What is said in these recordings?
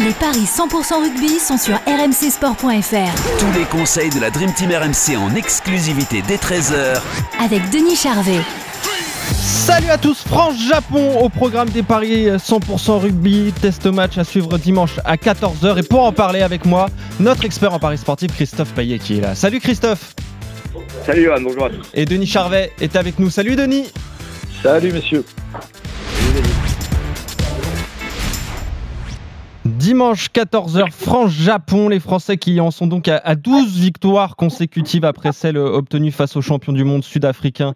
Les paris 100% rugby sont sur rmcsport.fr. Tous les conseils de la Dream Team RMC en exclusivité dès 13h avec Denis Charvet. Salut à tous, France-Japon au programme des paris 100% rugby, test match à suivre dimanche à 14h et pour en parler avec moi, notre expert en paris sportif Christophe Payet qui est là. Salut Christophe Salut Johan, bonjour à tous. Et Denis Charvet est avec nous. Salut Denis Salut messieurs Dimanche 14h, France-Japon. Les Français qui en sont donc à 12 victoires consécutives après celle obtenue face aux champions du monde sud-africain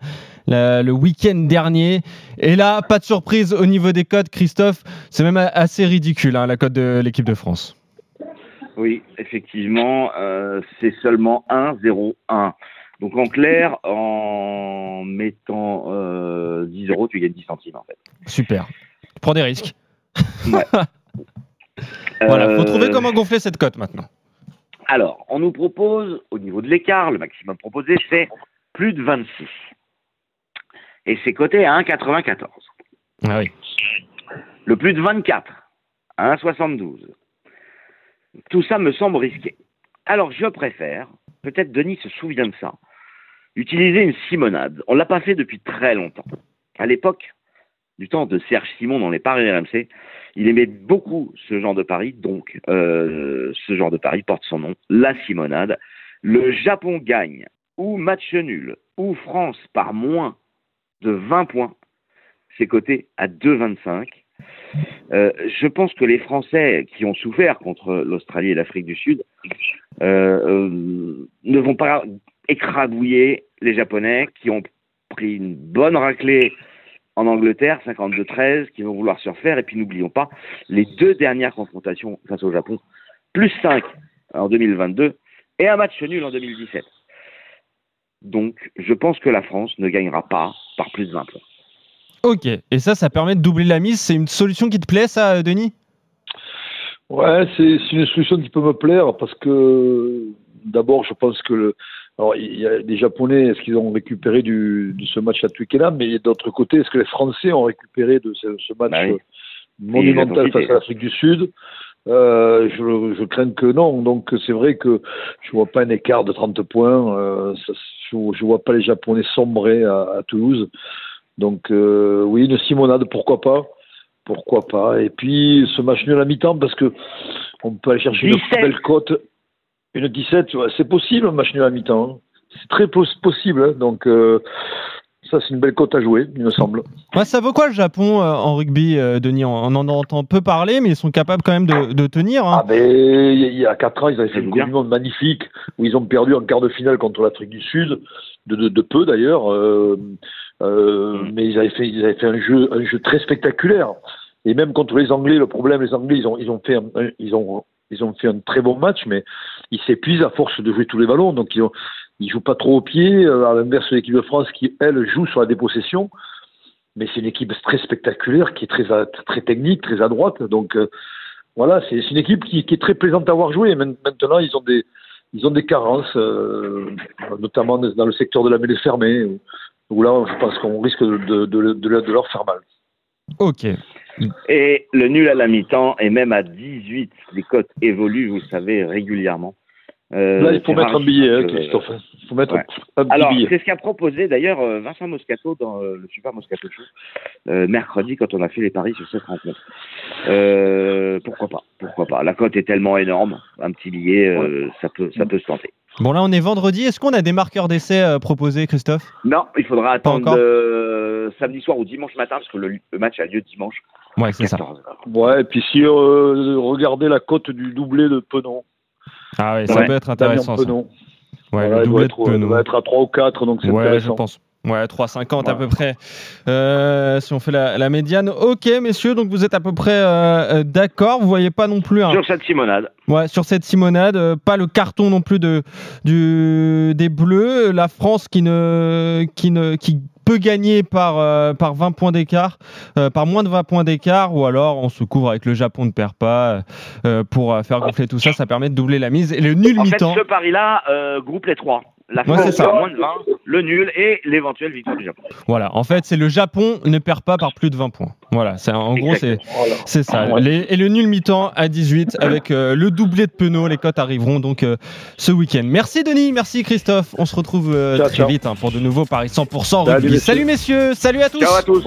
le week-end dernier. Et là, pas de surprise au niveau des codes, Christophe. C'est même assez ridicule, hein, la cote de l'équipe de France. Oui, effectivement, euh, c'est seulement 1-0-1. Donc en clair, en mettant euh, 10 euros, tu gagnes 10 centimes en fait. Super. Tu prends des risques. Ouais. Voilà, faut trouver comment gonfler cette cote maintenant. Alors, on nous propose, au niveau de l'écart, le maximum proposé, c'est plus de 26. Et c'est coté à 1,94. Ah oui. Le plus de 24 à 1,72. Tout ça me semble risqué. Alors, je préfère, peut-être Denis se souvient de ça, utiliser une simonade. On ne l'a pas fait depuis très longtemps. À l'époque, du temps de Serge Simon dans les paris RMC, il aimait beaucoup ce genre de pari, donc euh, ce genre de pari porte son nom, la Simonade. Le Japon gagne, ou match nul, ou France par moins de 20 points, c'est coté à 2,25. Euh, je pense que les Français qui ont souffert contre l'Australie et l'Afrique du Sud euh, ne vont pas écrabouiller les Japonais qui ont pris une bonne raclée en Angleterre, 52-13, qui vont vouloir se refaire. Et puis n'oublions pas les deux dernières confrontations face au Japon, plus 5 en 2022 et un match nul en 2017. Donc je pense que la France ne gagnera pas par plus de 20 points. Ok, et ça, ça permet de doubler la mise. C'est une solution qui te plaît, ça, Denis? Ouais, c'est une solution qui peut me plaire parce que d'abord, je pense que le, alors, il y a des Japonais, est-ce qu'ils ont récupéré du, de ce match à Twickenham Mais d'autre côté, est-ce que les Français ont récupéré de ce, ce match Bah oui. monumental face à l'Afrique du Sud? Euh, je, je crains que non. Donc, c'est vrai que je vois pas un écart de 30 points. Euh, ça, je, je vois pas les Japonais sombrer à, à Toulouse. Donc, euh, oui, une Simonade, pourquoi pas? Pourquoi pas? Et puis, ce match nul à mi-temps, parce que on peut aller chercher une 17. belle cote. Une 17, ouais, c'est possible, un match nul à mi-temps. C'est très pos- possible. hein. Donc, euh, ça, c'est une belle cote à jouer, il me semble. Ouais, Ça vaut quoi le Japon euh, en rugby, euh, Denis? On, on en entend peu parler, mais ils sont capables quand même de, de tenir. hein. Ah ben, il y a- il y a 4 ans, ils avaient fait une. Coupe du Monde magnifique, où ils ont perdu en quart de finale contre l'Afrique du Sud, de, de, de peu d'ailleurs, euh, euh, Mm. mais ils avaient, fait, ils avaient fait un jeu, un jeu très spectaculaire. Et même contre les Anglais, le problème, les Anglais, ils ont, ils ont fait un, un- ils ont, ils ont fait un très bon match, mais ils s'épuisent à force de jouer tous les ballons, donc ils ont, ils jouent pas trop au pied, euh, à l'inverse de l'équipe de France qui, elle, joue sur la dépossession. Mais c'est une équipe très spectaculaire, qui est très, très technique, très à droite. Donc, euh, voilà, c'est une équipe qui, qui est très plaisante à voir jouer. Maintenant, ils ont des, ils ont des carences, euh, notamment dans le secteur de la mêlée fermée, où, où là, je pense qu'on risque de, de, de, de leur- de leur faire mal. Ok. Et le nul à la mi-temps est même à 18. Les cotes évoluent, vous le savez, régulièrement. Euh, là, il faut mettre un billet, hein, que- Christophe. Il faut mettre Ouais. un petit Alors, billet. c'est ce qu'a proposé d'ailleurs euh, Vincent Moscato dans euh, le Super Moscato Show euh, mercredi quand on a fait les paris sur cette rencontre. Euh, pourquoi pas Pourquoi pas La cote est tellement énorme, un petit billet, euh, ça peut, ça peut se tenter. Bon, là, on est vendredi. Est-ce qu'on a des marqueurs d'essai euh, proposés, Christophe? Non, il faudra attendre euh, samedi soir ou dimanche matin parce que le, le match a lieu dimanche. Ouais, c'est ça. 14 heures. Ouais, et puis si euh, regardez la cote du doublé de Penon. Ah ouais, ça Ouais. peut être intéressant. ça. Ouais, Voilà, le il doit de être, il Penaud. doit être à 3 ou 4, donc c'est Ouais, je intéressant. pense. Ouais, 3,50 à peu près. Euh, si on fait la, la, médiane. Ok, messieurs, donc vous êtes à peu près euh, euh d'accord. Vous voyez pas non plus. Un... Sur cette Simonade. Ouais, sur cette Simonade. Euh, pas le carton non plus de, du, des Bleus. La France qui ne. Qui ne qui peut gagner par, par 20 points d'écart, par moins de 20 points d'écart, ou alors on se couvre avec le Japon ne perd pas pour faire gonfler tout ça, ça permet de doubler la mise. Et le nul mi-temps. En fait, ce pari-là groupe les trois la France ouais, moins de 20, le nul et l'éventuelle victoire du Japon. Voilà, en fait, c'est le Japon ne perd pas par plus de 20 points. Voilà, c'est en gros c'est c'est ça. et le nul mi-temps à 18 avec euh, le doublé de Penaud, les cotes arriveront donc euh, ce week-end. Merci Denis, merci Christophe. On se retrouve euh, très vite hein, pour de nouveau Paris 100% rugby. Salut, salut messieurs, salut à tous. Ciao à tous.